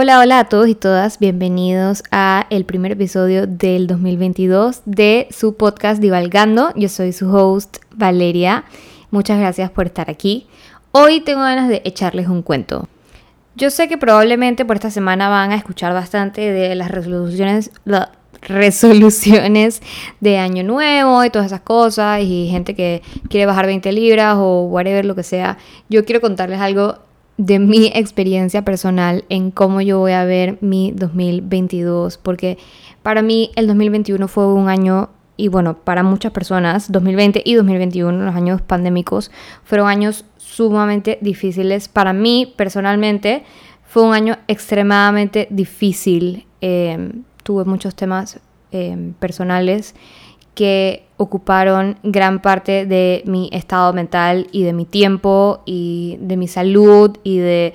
Hola, hola a todos y todas, bienvenidos a el primer episodio del 2022 de su podcast Divalgando. Yo soy su host Valeria. Muchas gracias por estar aquí. Hoy tengo ganas de echarles un cuento. Yo sé que probablemente por esta semana van a escuchar bastante de las resoluciones, las resoluciones de año nuevo y todas esas cosas y gente que quiere bajar 20 libras o whatever lo que sea. Yo quiero contarles algo de mi experiencia personal en cómo yo voy a ver mi 2022, porque para mí el 2021 fue un año, y bueno, para muchas personas, 2020 y 2021, los años pandémicos, fueron años sumamente difíciles. Para mí, personalmente, fue un año extremadamente difícil. Em, tuve muchos temas em, personales que ocuparon gran parte de mi estado mental y de mi tiempo y de mi salud y de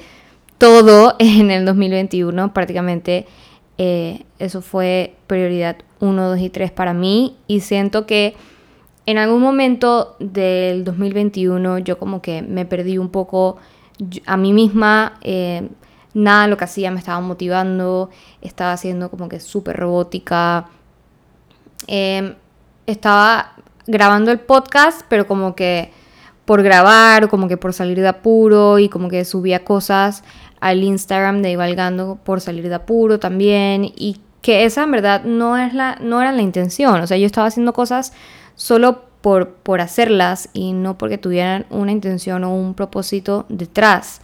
todo en el 2021. Prácticamente eh, eso fue prioridad 1, 2 y 3 para mí y siento que en algún momento del 2021 yo como que me perdí un poco a mí misma. Eh, nada lo que hacía me estaba motivando, estaba siendo como que súper robótica. Eh, estaba grabando el podcast, pero como que por grabar, o como que por salir de apuro, y como que subía cosas al Instagram de Ivalgando por salir de apuro también, y que esa en verdad no, es la, no era la intención, o sea, yo estaba haciendo cosas solo por, por hacerlas y no porque tuvieran una intención o un propósito detrás.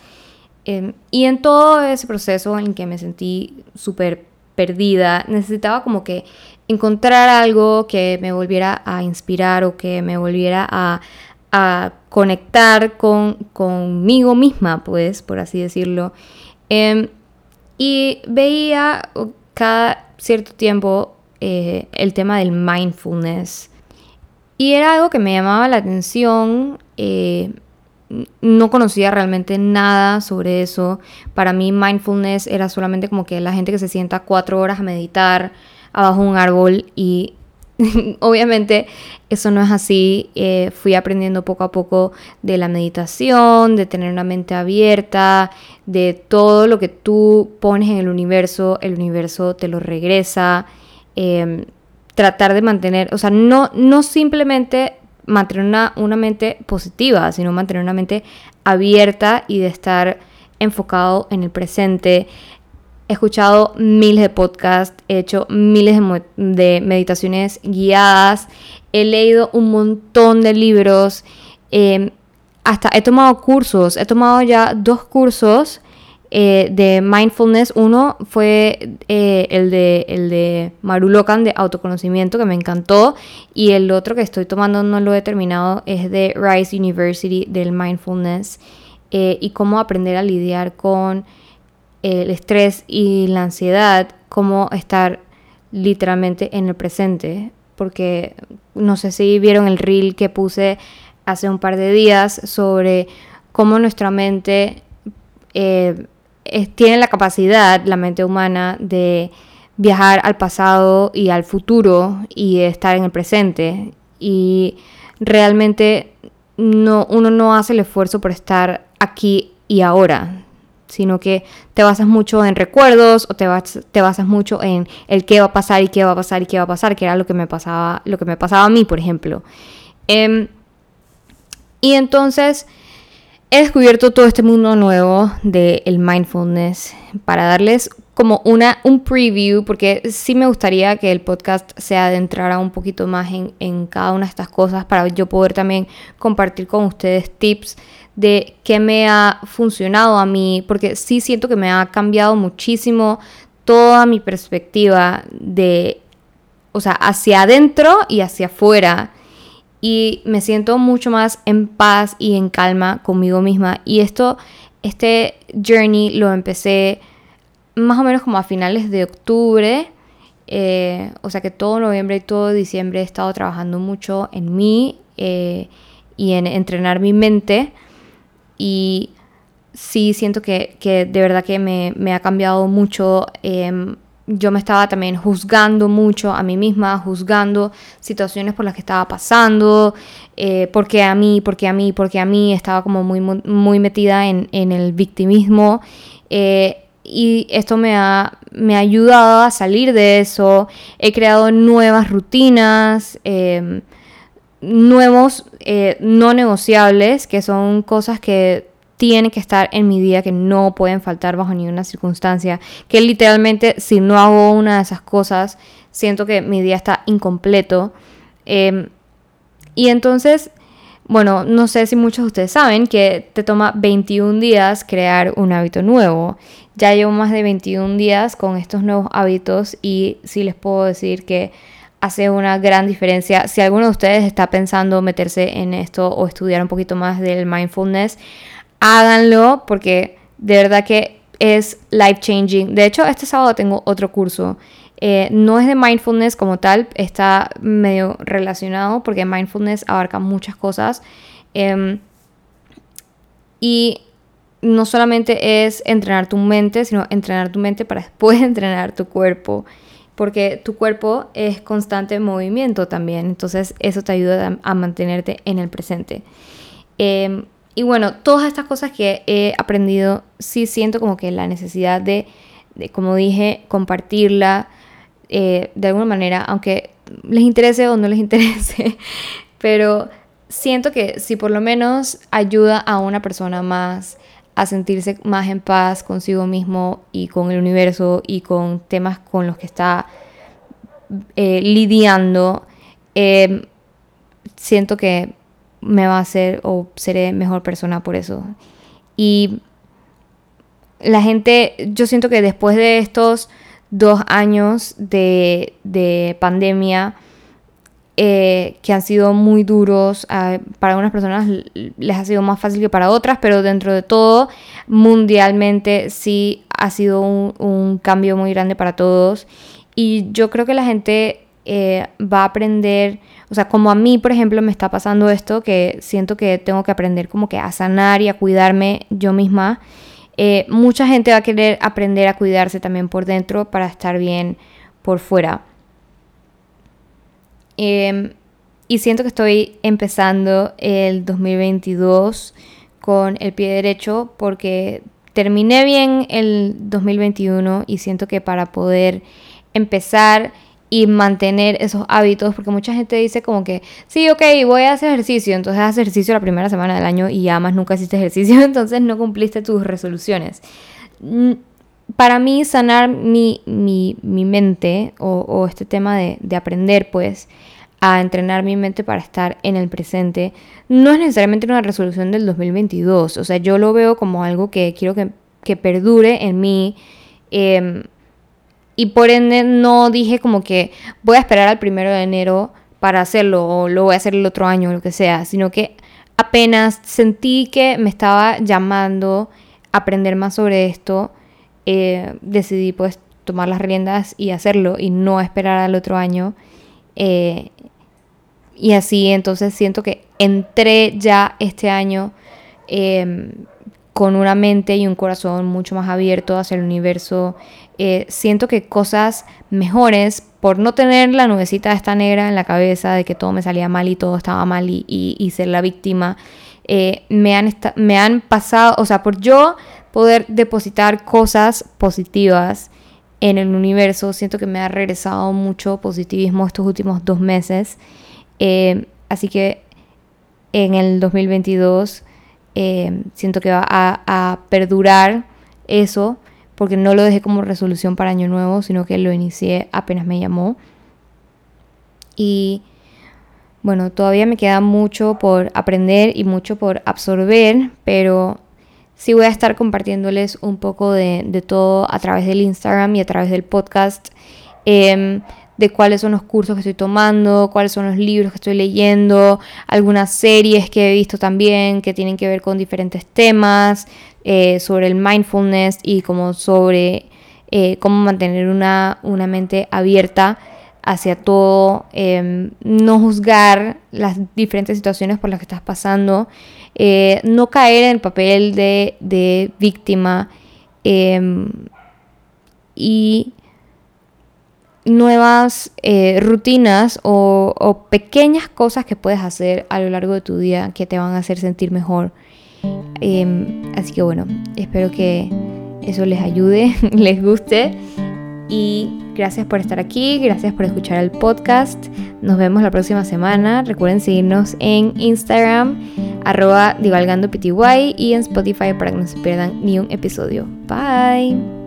Em, y en todo ese proceso en que me sentí súper perdida, necesitaba como que encontrar algo que me volviera a inspirar o que me volviera a, conectar con, conmigo misma, pues, por así decirlo. Em, y veía cada cierto tiempo eh, el tema del mindfulness. Y era algo que me llamaba la atención. Eh, no conocía realmente nada sobre eso. Para mí mindfulness era solamente como que la gente que se sienta cuatro horas a meditar abajo de un árbol y obviamente eso no es así. Eh, fui aprendiendo poco a poco de la meditación, de tener una mente abierta, de todo lo que tú pones en el universo, el universo te lo regresa. Em, tratar de mantener, o sea, no, no simplemente mantener una, una mente positiva, sino mantener una mente abierta y de estar enfocado en el presente. He escuchado miles de podcasts, he hecho miles de, meditaciones guiadas, he leído un montón de libros, em, hasta he tomado cursos, he tomado ya dos cursos eh, de mindfulness. Uno fue eh, el, de, el de Maru Locan de autoconocimiento, que me encantó. Y el otro que estoy tomando, no lo he terminado, es de Rice University del mindfulness. Eh, y cómo aprender a lidiar con el estrés y la ansiedad, cómo estar literalmente en el presente. Porque no sé si vieron el reel que puse hace un par de días sobre cómo nuestra mente tiene la capacidad, la mente humana, de viajar al pasado y al futuro y estar en el presente. Y realmente no, uno no hace el esfuerzo por estar aquí y ahora, sino que te basas mucho en recuerdos o te, basas mucho en el qué va a pasar y qué va a pasar y qué va a pasar, que era lo que me pasaba, lo que me pasaba a mí, por ejemplo. Em, y entonces he descubierto todo este mundo nuevo del mindfulness para darles como una, un preview, porque sí me gustaría que el podcast se adentrara un poquito más en, en cada una de estas cosas para yo poder también compartir con ustedes tips de qué me ha funcionado a mí, porque sí siento que me ha cambiado muchísimo toda mi perspectiva de, o sea, hacia adentro y hacia afuera y me siento mucho más en paz y en calma conmigo misma. Y esto, este journey lo empecé más o menos como a finales de octubre. Eh, o sea que todo noviembre y todo diciembre he estado trabajando mucho en mí eh, y en entrenar mi mente. Y sí siento que, que de verdad que me, me ha cambiado mucho. Em, yo me estaba también juzgando mucho a mí misma, juzgando situaciones por las que estaba pasando, eh, porque a mí, porque a mí, porque a mí, estaba como muy, muy metida en, el victimismo. Eh, y esto me ha, me ha ayudado a salir de eso. He creado nuevas rutinas, em, nuevos eh, no negociables, que son cosas que tienen que estar en mi día, que no pueden faltar bajo ninguna circunstancia. Que literalmente si no hago una de esas cosas, siento que mi día está incompleto. Em, y entonces bueno, no sé si muchos de ustedes saben que te toma 21 días crear un hábito nuevo. Ya llevo más de 21 días con estos nuevos hábitos y sí les puedo decir que hace una gran diferencia. Si alguno de ustedes está pensando meterse en esto o estudiar un poquito más del mindfulness, háganlo porque de verdad que es life changing. De hecho, este sábado tengo otro curso eh, no es de mindfulness como tal, está medio relacionado porque mindfulness abarca muchas cosas. Em, y no solamente es entrenar tu mente, sino entrenar tu mente para después entrenar tu cuerpo. Porque tu cuerpo es constante movimiento también. Entonces eso te ayuda a, mantenerte en el presente. Em, y bueno, todas estas cosas que he aprendido, sí siento como que la necesidad de, como dije, compartirla eh, de alguna manera, aunque les interese o no les interese, pero siento que si por lo menos ayuda a una persona más a sentirse más en paz consigo mismo y con el universo y con temas con los que está eh, lidiando, em, siento que me va a hacer o seré mejor persona por eso. Y la gente, yo siento que después de estos dos años de, pandemia eh, que han sido muy duros. Para algunas personas les ha sido más fácil que para otras, pero dentro de todo, mundialmente sí ha sido un, cambio muy grande para todos. Y yo creo que la gente eh, va a aprender, o sea, como a mí, por ejemplo, me está pasando esto, que siento que tengo que aprender como que a sanar y a cuidarme yo misma. Eh, mucha gente va a querer aprender a cuidarse también por dentro para estar bien por fuera. Em, y siento que estoy empezando el 2022 con el pie derecho porque terminé bien el 2021 y siento que para poder empezar y mantener esos hábitos, porque mucha gente dice como que, sí, ok, voy a hacer ejercicio, entonces haz ejercicio la primera semana del año y ya más nunca hiciste ejercicio, entonces no cumpliste tus resoluciones. Mm, para mí sanar mi, mi, mi mente o, este tema de, de aprender pues a entrenar mi mente para estar en el presente, no es necesariamente una resolución del 2022, o sea, yo lo veo como algo que quiero que, que perdure en mí. Eh, y por ende no dije como que voy a esperar al primero de enero para hacerlo o lo voy a hacer el otro año o lo que sea, sino que apenas sentí que me estaba llamando a aprender más sobre esto, eh, decidí pues tomar las riendas y hacerlo y no esperar al otro año. Eh, y así entonces siento que entré ya este año em, con una mente y un corazón mucho más abierto hacia el universo. Eh, siento que cosas mejores, por no tener la nubecita esta negra en la cabeza de que todo me salía mal y todo estaba mal y, ser la víctima, eh, me, han me han pasado, o sea, por yo poder depositar cosas positivas en el universo, siento que me ha regresado mucho positivismo estos últimos dos meses. Eh, así que en el 2022 eh, siento que va a, perdurar eso, porque no lo dejé como resolución para Año Nuevo, sino que lo inicié apenas me llamó. Y bueno, todavía me queda mucho por aprender y mucho por absorber, pero sí voy a estar compartiéndoles un poco de, todo a través del Instagram y a través del podcast. Em, de cuáles son los cursos que estoy tomando, cuáles son los libros que estoy leyendo, algunas series que he visto también que tienen que ver con diferentes temas, eh, sobre el mindfulness y como sobre eh, cómo mantener una, mente abierta hacia todo, em, no juzgar las diferentes situaciones por las que estás pasando, eh, no caer en el papel de, de víctima em, y nuevas eh, rutinas o, pequeñas cosas que puedes hacer a lo largo de tu día que te van a hacer sentir mejor. Em, así que bueno, espero que eso les ayude, les guste. Y gracias por estar aquí, gracias por escuchar el podcast. Nos vemos la próxima semana. Recuerden seguirnos en Instagram, arroba divalgandopty y en Spotify para que no se pierdan ni un episodio. Bye.